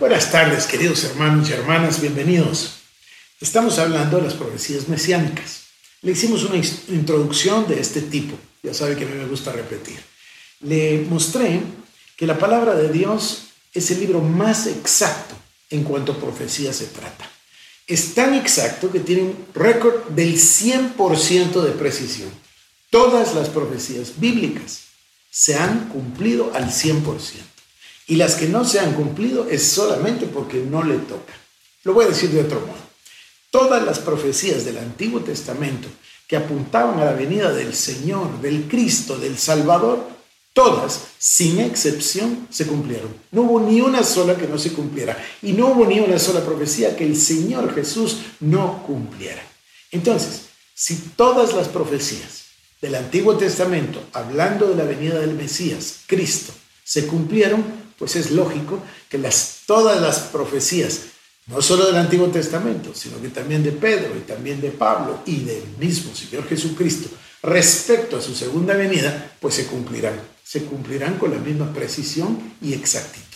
Buenas tardes, queridos hermanos y hermanas, bienvenidos. Estamos hablando de las profecías mesiánicas. Le hicimos una introducción de este tipo, ya sabe que a mí me gusta repetir. Le mostré que la palabra de Dios es el libro más exacto en cuanto a profecía se trata. Es tan exacto que tiene un récord del 100% de precisión. Todas las profecías bíblicas se han cumplido al 100%. Y las que no se han cumplido es solamente porque no le toca. Lo voy a decir de otro modo. Todas las profecías del Antiguo Testamento que apuntaban a la venida del Señor, del Cristo, del Salvador, todas, sin excepción, se cumplieron. No hubo ni una sola que no se cumpliera. Y no hubo ni una sola profecía que el Señor Jesús no cumpliera. Entonces, si todas las profecías del Antiguo Testamento, hablando de la venida del Mesías, Cristo, se cumplieron, pues es lógico que las, todas las profecías, no solo del Antiguo Testamento, sino que también de Pedro y también de Pablo y del mismo Señor Jesucristo, respecto a su segunda venida, pues se cumplirán. Se cumplirán con la misma precisión y exactitud.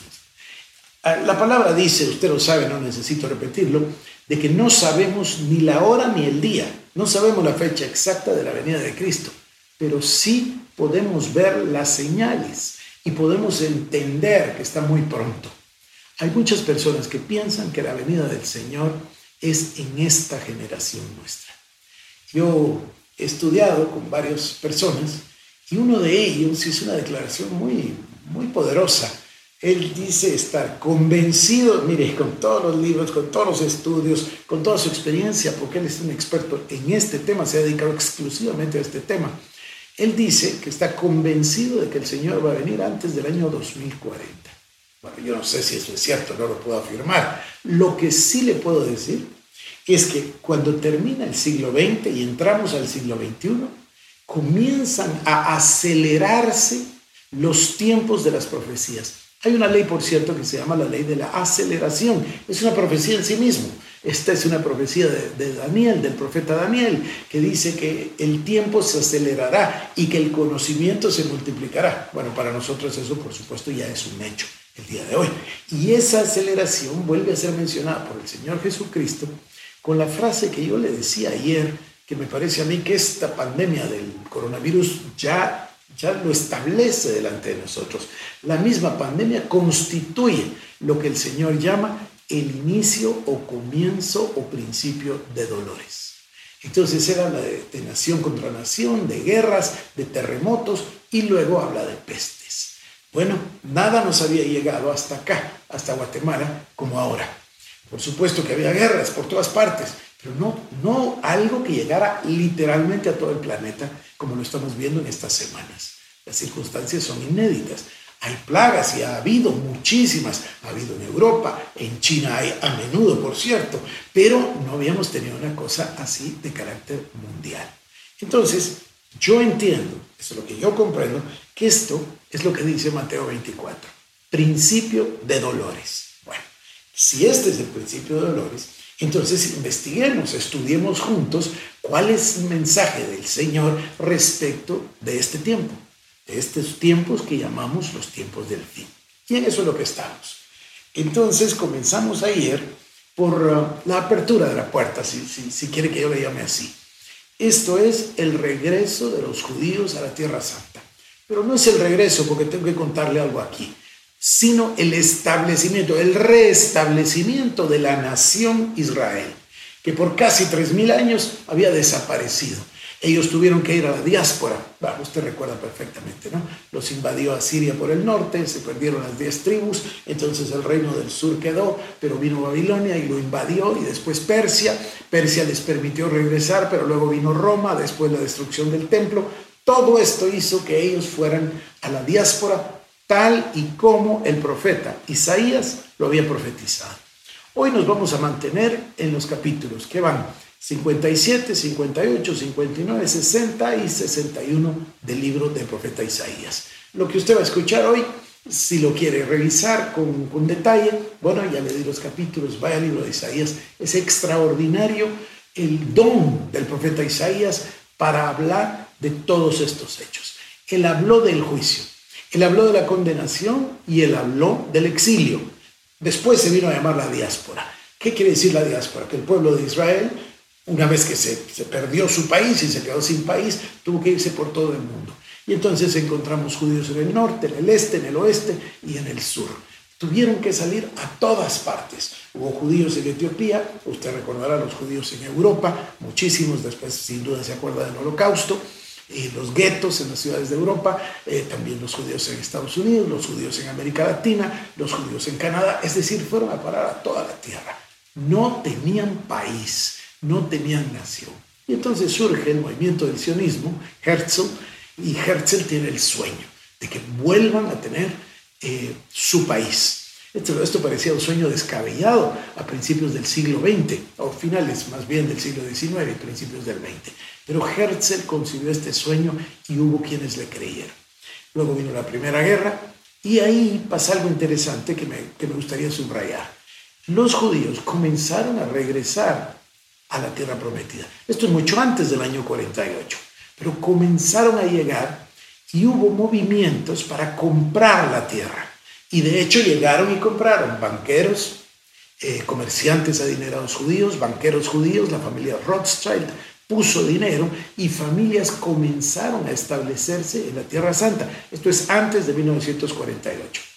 Ah, la palabra dice, usted lo sabe, no necesito repetirlo, de que no sabemos ni la hora ni el día, no sabemos la fecha exacta de la venida de Cristo, pero sí podemos ver las señales y podemos entender que está muy pronto. Hay muchas personas que piensan que la venida del Señor es en esta generación nuestra. Yo he estudiado con varias personas y uno de ellos hizo una declaración muy, muy poderosa. Él dice estar convencido, mire, con todos los libros, con todos los estudios, con toda su experiencia, porque él es un experto en este tema, se ha dedicado exclusivamente a este tema él dice que está convencido de que el Señor va a venir antes del año 2040. Bueno, yo no sé si eso es cierto, no lo puedo afirmar. Lo que sí le puedo decir es que cuando termina el siglo XX y entramos al siglo XXI, comienzan a acelerarse los tiempos de las profecías. Hay una ley, por cierto, que se llama la ley de la aceleración. Es una profecía en sí mismo. Esta es una profecía de, Daniel, del profeta Daniel, que dice que el tiempo se acelerará y que el conocimiento se multiplicará. Bueno, para nosotros eso, por supuesto, ya es un hecho el día de hoy. Y esa aceleración vuelve a ser mencionada por el Señor Jesucristo con la frase que yo le decía ayer, que me parece a mí que esta pandemia del coronavirus ya ya lo establece delante de nosotros. La misma pandemia constituye lo que el Señor llama el inicio o comienzo o principio de dolores. Entonces habla de, de, nación contra nación, de guerras, de terremotos y luego habla de pestes. Bueno, nada nos había llegado hasta acá, hasta Guatemala, como ahora. Por supuesto que había guerras por todas partes, pero no, no algo que llegara literalmente a todo el planeta como lo estamos viendo en estas semanas. Las circunstancias son inéditas. Hay plagas y ha habido muchísimas. Ha habido en Europa, en China hay a menudo, por cierto, pero no habíamos tenido una cosa así de carácter mundial. Entonces, yo entiendo, eso es lo que yo comprendo, que esto es lo que dice Mateo 24, principio de dolores. Bueno, si este es el principio de dolores, entonces investiguemos, estudiemos juntos cuál es el mensaje del Señor respecto de este tiempo, estos tiempos que llamamos los tiempos del fin. Y en eso es lo que estamos. Entonces comenzamos ayer por uh, la apertura de la puerta, si, si quiere que yo le llame así. Esto es el regreso de los judíos a la Tierra Santa. Pero no es el regreso, porque tengo que contarle algo aquí sino el establecimiento, el restablecimiento de la nación Israel, que por casi 3.000 años había desaparecido. Ellos tuvieron que ir a la diáspora, usted recuerda perfectamente, ¿no? Los invadió a Siria por el norte, se perdieron las 10 tribus, entonces el reino del sur quedó, pero vino Babilonia y lo invadió, y después Persia, Persia les permitió regresar, pero luego vino Roma, después la destrucción del templo, todo esto hizo que ellos fueran a la diáspora tal y como el profeta Isaías lo había profetizado. Hoy nos vamos a mantener en los capítulos que van 57, 58, 59, 60 y 61 del libro del profeta Isaías. Lo que usted va a escuchar hoy, si lo quiere revisar con, con detalle, bueno, ya le di los capítulos, vaya al libro de Isaías, es extraordinario el don del profeta Isaías para hablar de todos estos hechos. Él habló del juicio, él habló de la condenación y él habló del exilio. Después se vino a llamar la diáspora. ¿Qué quiere decir la diáspora? Que el pueblo de Israel, una vez que se, perdió su país y se quedó sin país, tuvo que irse por todo el mundo. Y entonces encontramos judíos en el norte, en el este, en el oeste y en el sur. Tuvieron que salir a todas partes. Hubo judíos en Etiopía, usted recordará los judíos en Europa, muchísimos después sin duda se acuerda del holocausto, y los guetos en las ciudades de Europa, eh, también los judíos en Estados Unidos, los judíos en América Latina, los judíos en Canadá, es decir, fueron a parar a toda la tierra. No tenían país, no tenían nación. Y entonces surge el movimiento del sionismo, Herzl, y Herzl tiene el sueño de que vuelvan a tener eh, su país. Esto, parecía un sueño descabellado a principios del siglo XX, o finales más bien del siglo XIX y principios del XX. Pero Herzl concibió este sueño y hubo quienes le creyeron. Luego vino la Primera Guerra y ahí pasa algo interesante que me gustaría subrayar. Los judíos comenzaron a regresar a la tierra prometida. Esto es mucho antes del año 48, pero comenzaron a llegar y hubo movimientos para comprar la tierra. Y de hecho llegaron y compraron banqueros, eh, comerciantes adinerados judíos, banqueros judíos, la familia Rothschild, puso dinero y familias comenzaron a establecerse en la Tierra Santa. Esto es antes de 1948.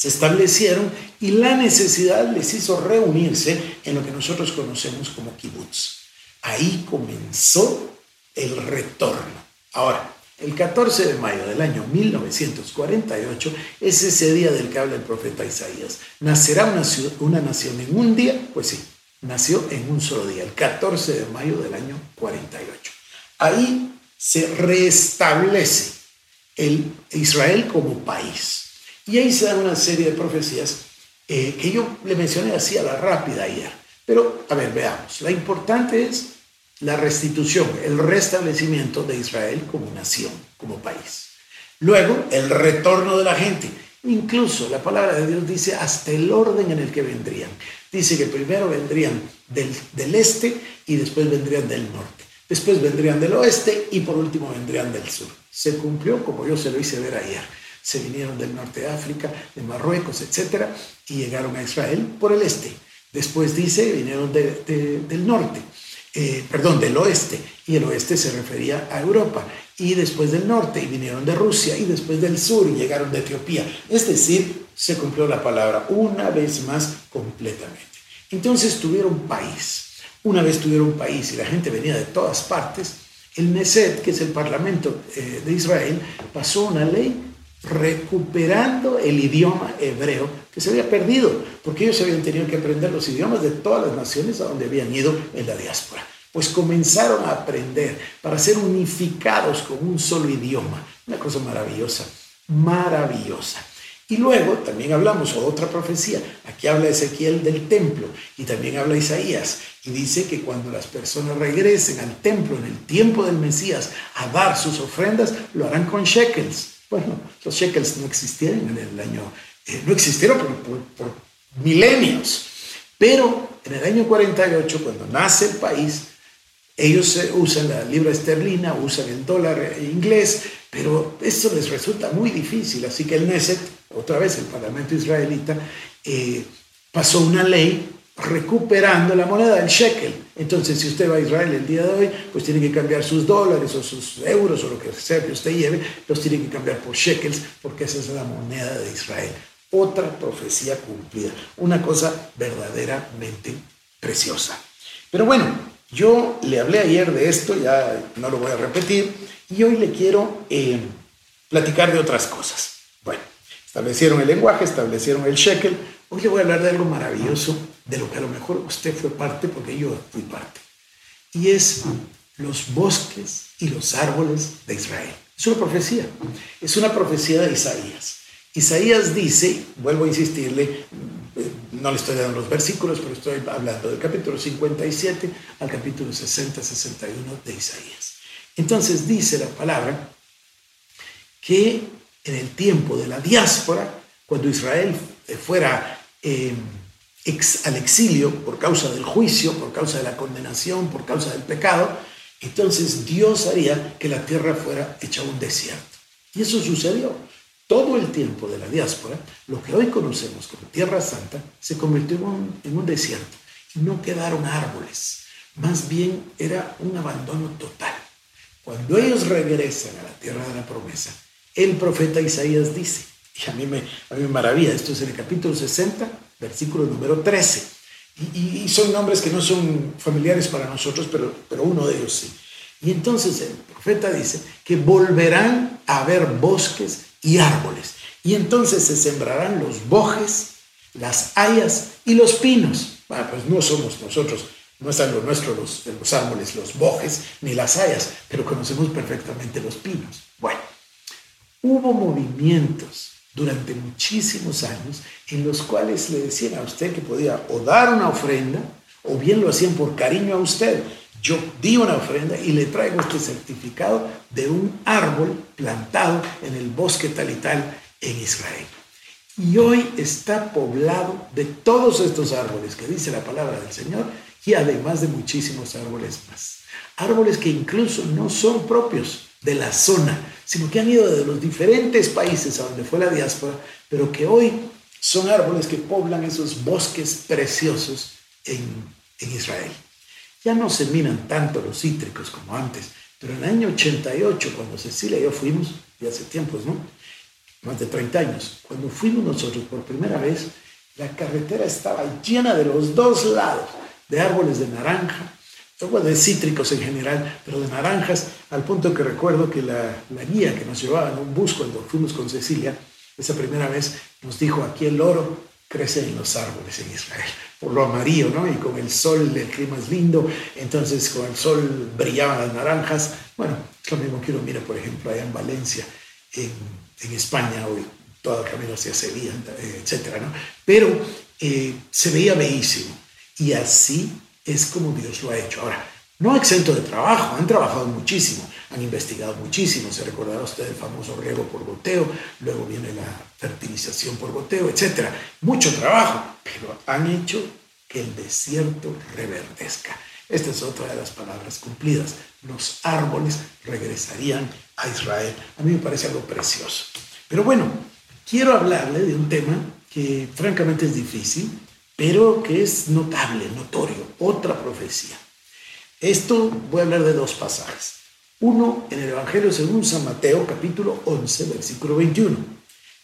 Se establecieron y la necesidad les hizo reunirse en lo que nosotros conocemos como kibbutz. Ahí comenzó el retorno. Ahora, el 14 de mayo del año 1948 es ese día del que habla el profeta Isaías. ¿Nacerá una, una nación en un día? Pues sí, nació en un solo día, el 14 de mayo del año 48. Ahí se restablece el Israel como país. Y ahí se dan una serie de profecías eh, que yo le mencioné así a la rápida ayer. Pero, a ver, veamos. La importante es la restitución, el restablecimiento de Israel como nación, como país. Luego, el retorno de la gente. Incluso la palabra de Dios dice hasta el orden en el que vendrían. Dice que primero vendrían del, del, este y después vendrían del norte. Después vendrían del oeste y por último vendrían del sur. Se cumplió como yo se lo hice ver ayer. Se vinieron del norte de África, de Marruecos, etc. Y llegaron a Israel por el este. Después dice, vinieron de, de, del norte. Eh, perdón, del oeste, y el oeste se refería a Europa, y después del norte, y vinieron de Rusia, y después del sur, y llegaron de Etiopía. Es decir, se cumplió la palabra una vez más completamente. Entonces tuvieron país. Una vez tuvieron país y la gente venía de todas partes, el Neset, que es el Parlamento eh, de Israel, pasó una ley recuperando el idioma hebreo que se había perdido, porque ellos habían tenido que aprender los idiomas de todas las naciones a donde habían ido en la diáspora. Pues comenzaron a aprender para ser unificados con un solo idioma. Una cosa maravillosa, maravillosa. Y luego también hablamos otra profecía. Aquí habla Ezequiel del templo y también habla Isaías. Y dice que cuando las personas regresen al templo en el tiempo del Mesías a dar sus ofrendas, lo harán con shekels bueno, los shekels no existieron en el año, eh, no existieron por, milenios, pero en el año 48, cuando nace el país, ellos usan la libra esterlina, usan el dólar inglés, pero esto les resulta muy difícil, así que el Neset, otra vez el Parlamento israelita, eh, pasó una ley recuperando la moneda del shekel. Entonces, si usted va a Israel el día de hoy, pues tiene que cambiar sus dólares o sus euros o lo que sea que usted lleve, los tiene que cambiar por shekels porque esa es la moneda de Israel. Otra profecía cumplida, una cosa verdaderamente preciosa. Pero bueno, yo le hablé ayer de esto, ya no lo voy a repetir, y hoy le quiero eh, platicar de otras cosas. Bueno, establecieron el lenguaje, establecieron el shekel, Hoy le voy a hablar de algo maravilloso, de lo que a lo mejor usted fue parte, porque yo fui parte. Y es los bosques y los árboles de Israel. Es una profecía, es una profecía de Isaías. Isaías dice, vuelvo a insistirle, no le estoy dando los versículos, pero estoy hablando del capítulo 57 al capítulo 60-61 de Isaías. Entonces dice la palabra que en el tiempo de la diáspora, cuando Israel fuera eh, al exilio por causa del juicio, por causa de la condenación, por causa del pecado, entonces Dios haría que la tierra fuera hecha un desierto. Y eso sucedió. todo el tiempo de la diáspora, lo que hoy conocemos como Tierra Santa se convirtió en un, en un desierto. No quedaron árboles, más bien era un abandono total. Cuando ellos regresan a la tierra de la promesa, el profeta Isaías dice, y a mí me, a mí me maravilla, esto es en el capítulo 60, versículo número 13, y, son nombres que no son familiares para nosotros, pero, pero uno de ellos sí. Y entonces el profeta dice que volverán a haber bosques y árboles, y entonces se sembrarán los bojes, las hayas y los pinos. Bueno, pues no somos nosotros no es algo nuestro los, los árboles, los bojes, ni las hayas, pero conocemos perfectamente los pinos. Bueno, hubo movimientos durante muchísimos años en los cuales le decían a usted que podía o dar una ofrenda, o bien lo hacían por cariño a usted. Yo di una ofrenda y le traigo este certificado de un árbol plantado en el bosque tal y tal en Israel. Y hoy está poblado de todos estos árboles que dice la palabra del Señor y además de muchísimos árboles más. Árboles que incluso no son propios de la zona, sino que han ido de los diferentes países a donde fue la diáspora, pero que hoy son árboles que poblan esos bosques preciosos en, en Israel. Ya no se miran tanto los cítricos como antes, pero en el año 88, cuando Cecilia y yo fuimos, y hace tiempos, ¿no? Más de 30 años, cuando fuimos nosotros por primera vez, la carretera estaba llena de los dos lados de árboles de naranja, de cítricos en general, pero de naranjas, al punto que recuerdo que la, guía que nos llevaba en un bus cuando fuimos con Cecilia, esa primera vez nos dijo, aquí el oro crece en los árboles en Israel, por lo amarillo, ¿no? Y con el sol, el clima es lindo, entonces con el sol brillaban las naranjas. Bueno, es lo mismo que uno mira, por ejemplo, allá en Valencia, en, en España, hoy todo el camino hacia Sevilla, etcétera, ¿no? Pero eh, se veía bellísimo. Y así es como Dios lo ha hecho. Ahora, no exento de trabajo, han trabajado muchísimo, han investigado muchísimo, se recordará usted el famoso riego por goteo, luego viene la fertilización por goteo, etc. Mucho trabajo, pero han hecho que el desierto reverdezca. Esta es otra de las palabras cumplidas. Los árboles regresarían a Israel. A mí me parece algo precioso. Pero bueno, quiero hablarle de un tema que francamente es difícil, pero que es notable, notorio, otra profecía. Esto voy a hablar de dos pasajes. Uno en el Evangelio según San Mateo, capítulo 11, versículo 21.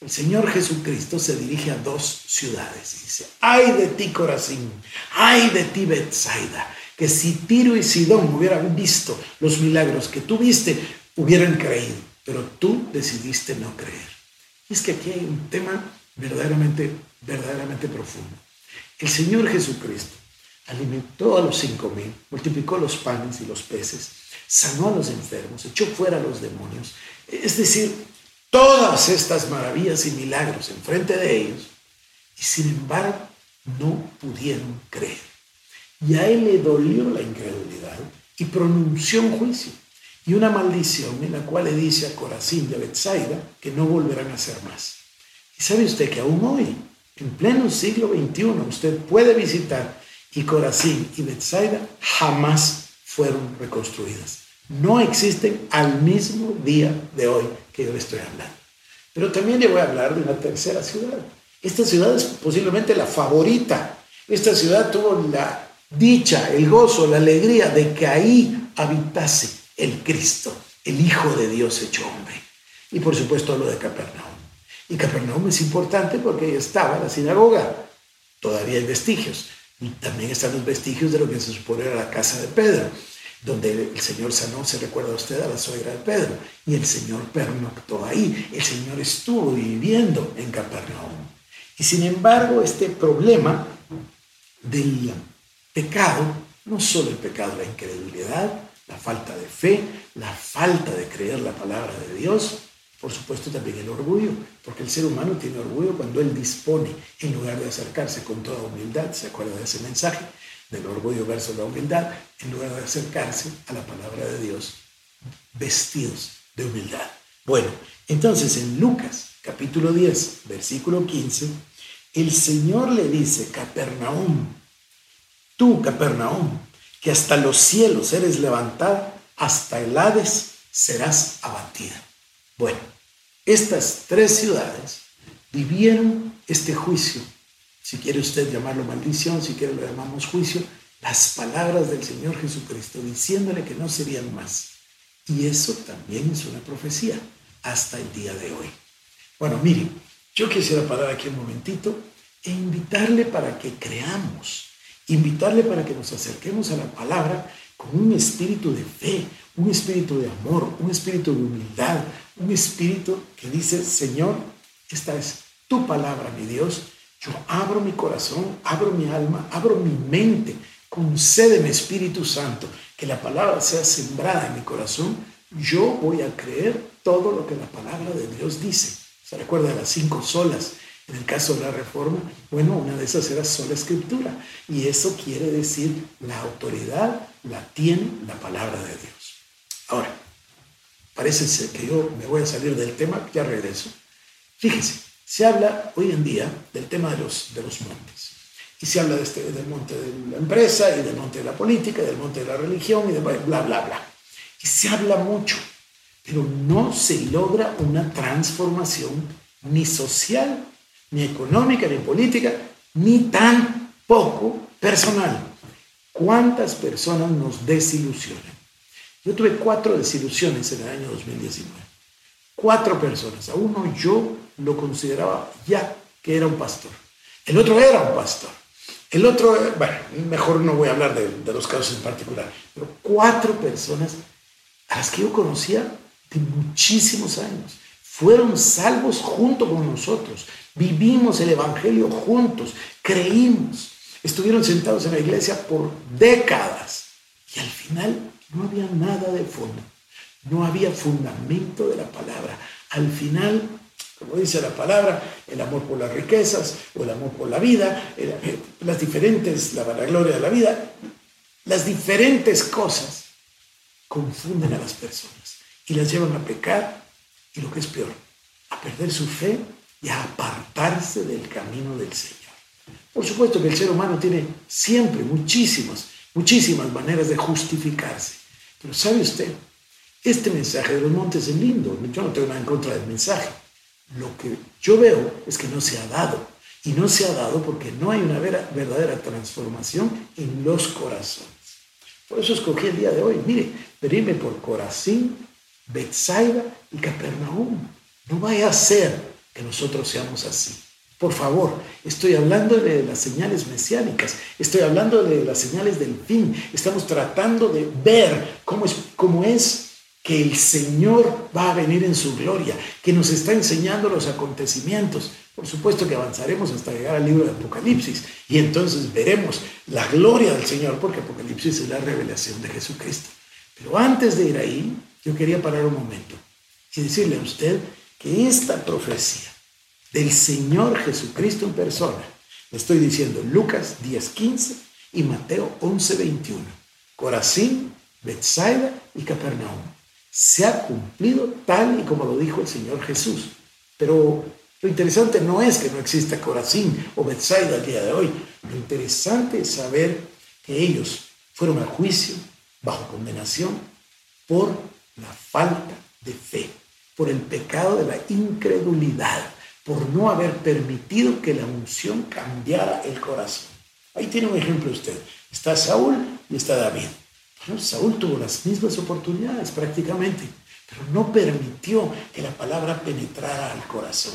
El Señor Jesucristo se dirige a dos ciudades y dice, ay de ti Corazín, ay de ti Bethsaida, que si Tiro y Sidón hubieran visto los milagros que tú viste, hubieran creído, pero tú decidiste no creer. Y es que aquí hay un tema verdaderamente, verdaderamente profundo. El Señor Jesucristo alimentó a los cinco mil, multiplicó los panes y los peces, sanó a los enfermos, echó fuera a los demonios. Es decir, todas estas maravillas y milagros enfrente de ellos, y sin embargo no pudieron creer. Y a él le dolió la incredulidad y pronunció un juicio y una maldición en la cual le dice a Corazín de Bethsaida que no volverán a ser más. Y sabe usted que aún hoy en pleno siglo XXI usted puede visitar y Corazín y Bethsaida jamás fueron reconstruidas. No existen al mismo día de hoy que yo le estoy hablando. Pero también le voy a hablar de una tercera ciudad. Esta ciudad es posiblemente la favorita. Esta ciudad tuvo la dicha, el gozo, la alegría de que ahí habitase el Cristo, el Hijo de Dios hecho hombre. Y por supuesto lo de Capernaum. Y Capernaum es importante porque ahí estaba la sinagoga. Todavía hay vestigios. Y también están los vestigios de lo que se supone era la casa de Pedro, donde el Señor sanó, se recuerda a usted, a la suegra de Pedro. Y el Señor pernoctó ahí. El Señor estuvo viviendo en Capernaum. Y sin embargo, este problema del pecado, no solo el pecado, la incredulidad, la falta de fe, la falta de creer la palabra de Dios, por supuesto también el orgullo, porque el ser humano tiene orgullo cuando él dispone, en lugar de acercarse con toda humildad, ¿se acuerda de ese mensaje? Del orgullo versus la humildad, en lugar de acercarse a la palabra de Dios, vestidos de humildad. Bueno, entonces en Lucas capítulo 10, versículo 15, el Señor le dice, Capernaum, tú Capernaum, que hasta los cielos eres levantada, hasta el Hades serás abatida. Bueno, Estas tres ciudades vivieron este juicio, si quiere usted llamarlo maldición, si quiere lo llamamos juicio, las palabras del Señor Jesucristo diciéndole que no serían más. Y eso también es una profecía hasta el día de hoy. Bueno, mire, yo quisiera parar aquí un momentito e invitarle para que creamos, invitarle para que nos acerquemos a la palabra con un espíritu de fe, un espíritu de amor, un espíritu de humildad, un espíritu que dice, Señor, esta es tu palabra, mi Dios. Yo abro mi corazón, abro mi alma, abro mi mente. Concédeme, Espíritu Santo, que la palabra sea sembrada en mi corazón. Yo voy a creer todo lo que la palabra de Dios dice. ¿Se recuerda de las cinco solas? En el caso de la reforma, bueno, una de esas era sola escritura. Y eso quiere decir la autoridad la tiene la palabra de Dios. Ahora, parece ser que yo me voy a salir del tema, ya regreso. Fíjense, se habla hoy en día del tema de los, de los montes. Y se habla de este, del monte de la empresa y del monte de la política, y del monte de la religión y de bla, bla, bla. Y se habla mucho, pero no se logra una transformación ni social ni económica, ni política, ni tampoco personal. ¿Cuántas personas nos desilusionan? Yo tuve cuatro desilusiones en el año 2019. Cuatro personas. A uno yo lo consideraba ya que era un pastor. El otro era un pastor. El otro, bueno, mejor no voy a hablar de, de los casos en particular, pero cuatro personas a las que yo conocía de muchísimos años fueron salvos junto con nosotros. Vivimos el Evangelio juntos, creímos, estuvieron sentados en la iglesia por décadas y al final no había nada de fondo, no había fundamento de la palabra. Al final, como dice la palabra, el amor por las riquezas o el amor por la vida, las diferentes, la vanagloria de la vida, las diferentes cosas confunden a las personas y las llevan a pecar y lo que es peor, a perder su fe y a apartarse del camino del Señor. Por supuesto que el ser humano tiene siempre muchísimas, muchísimas maneras de justificarse. Pero ¿sabe usted? Este mensaje de los montes es lindo. Yo no tengo nada en contra del mensaje. Lo que yo veo es que no se ha dado. Y no se ha dado porque no hay una verdadera transformación en los corazones. Por eso escogí el día de hoy. Mire, venirme por Corazín, Bethsaida y Capernaum. No vaya a ser que nosotros seamos así. Por favor, estoy hablando de las señales mesiánicas, estoy hablando de las señales del fin. Estamos tratando de ver cómo es, cómo es que el Señor va a venir en su gloria, que nos está enseñando los acontecimientos. Por supuesto que avanzaremos hasta llegar al libro de Apocalipsis y entonces veremos la gloria del Señor, porque Apocalipsis es la revelación de Jesucristo. Pero antes de ir ahí, yo quería parar un momento y decirle a usted que esta profecía del Señor Jesucristo en persona, le estoy diciendo Lucas 10:15 y Mateo 11:21, Corazín, Bethsaida y Capernaum, se ha cumplido tal y como lo dijo el Señor Jesús. Pero lo interesante no es que no exista Corazín o Bethsaida al día de hoy. Lo interesante es saber que ellos fueron a juicio bajo condenación por la falta de fe, por el pecado de la incredulidad, por no haber permitido que la unción cambiara el corazón. Ahí tiene un ejemplo usted. Está Saúl y está David. Saúl tuvo las mismas oportunidades prácticamente, pero no permitió que la palabra penetrara al corazón.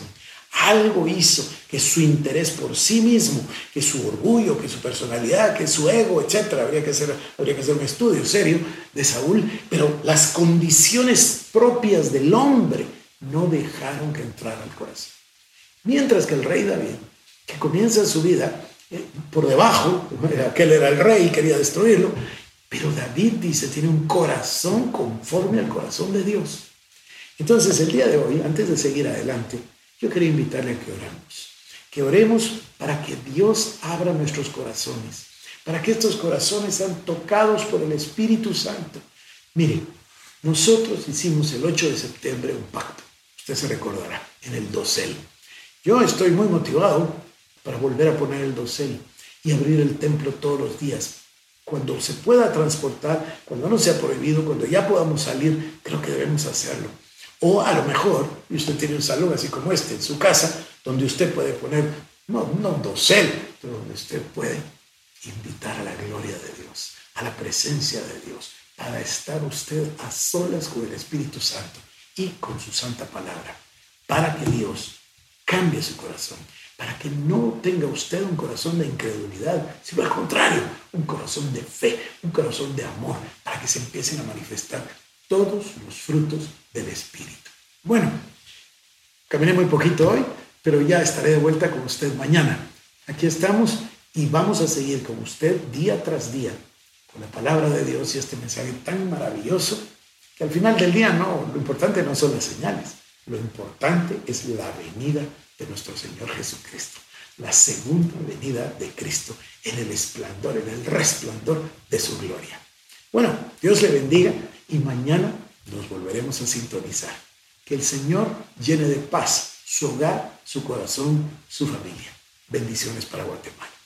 Algo hizo que su interés por sí mismo, que su orgullo, que su personalidad, que su ego, etcétera, habría que hacer, habría que hacer un estudio serio de Saúl, pero las condiciones propias del hombre no dejaron que entrara al corazón. Mientras que el rey David, que comienza su vida eh, por debajo, aquel era el rey y quería destruirlo, pero David dice, tiene un corazón conforme al corazón de Dios. Entonces, el día de hoy, antes de seguir adelante, yo quería invitarle a que oremos. Que oremos para que Dios abra nuestros corazones, para que estos corazones sean tocados por el Espíritu Santo. Mire, nosotros hicimos el 8 de septiembre un pacto, usted se recordará, en el dosel. Yo estoy muy motivado para volver a poner el dosel y abrir el templo todos los días. Cuando se pueda transportar, cuando no sea prohibido, cuando ya podamos salir, creo que debemos hacerlo. O a lo mejor, usted tiene un salón así como este en su casa, donde usted puede poner, no, no un dosel, pero donde usted puede invitar a la gloria de Dios, a la presencia de Dios, para estar usted a solas con el Espíritu Santo y con su santa palabra, para que Dios cambie su corazón, para que no tenga usted un corazón de incredulidad, sino al contrario, un corazón de fe, un corazón de amor, para que se empiecen a manifestar todos los frutos del Espíritu. Bueno, caminé muy poquito hoy, pero ya estaré de vuelta con usted mañana. Aquí estamos y vamos a seguir con usted día tras día con la palabra de Dios y este mensaje tan maravilloso que al final del día no, lo importante no son las señales, lo importante es la venida de nuestro Señor Jesucristo, la segunda venida de Cristo en el esplendor, en el resplandor de su gloria. Bueno, Dios le bendiga y mañana nos volveremos a sintonizar. Que el Señor llene de paz su hogar, su corazón, su familia. Bendiciones para Guatemala.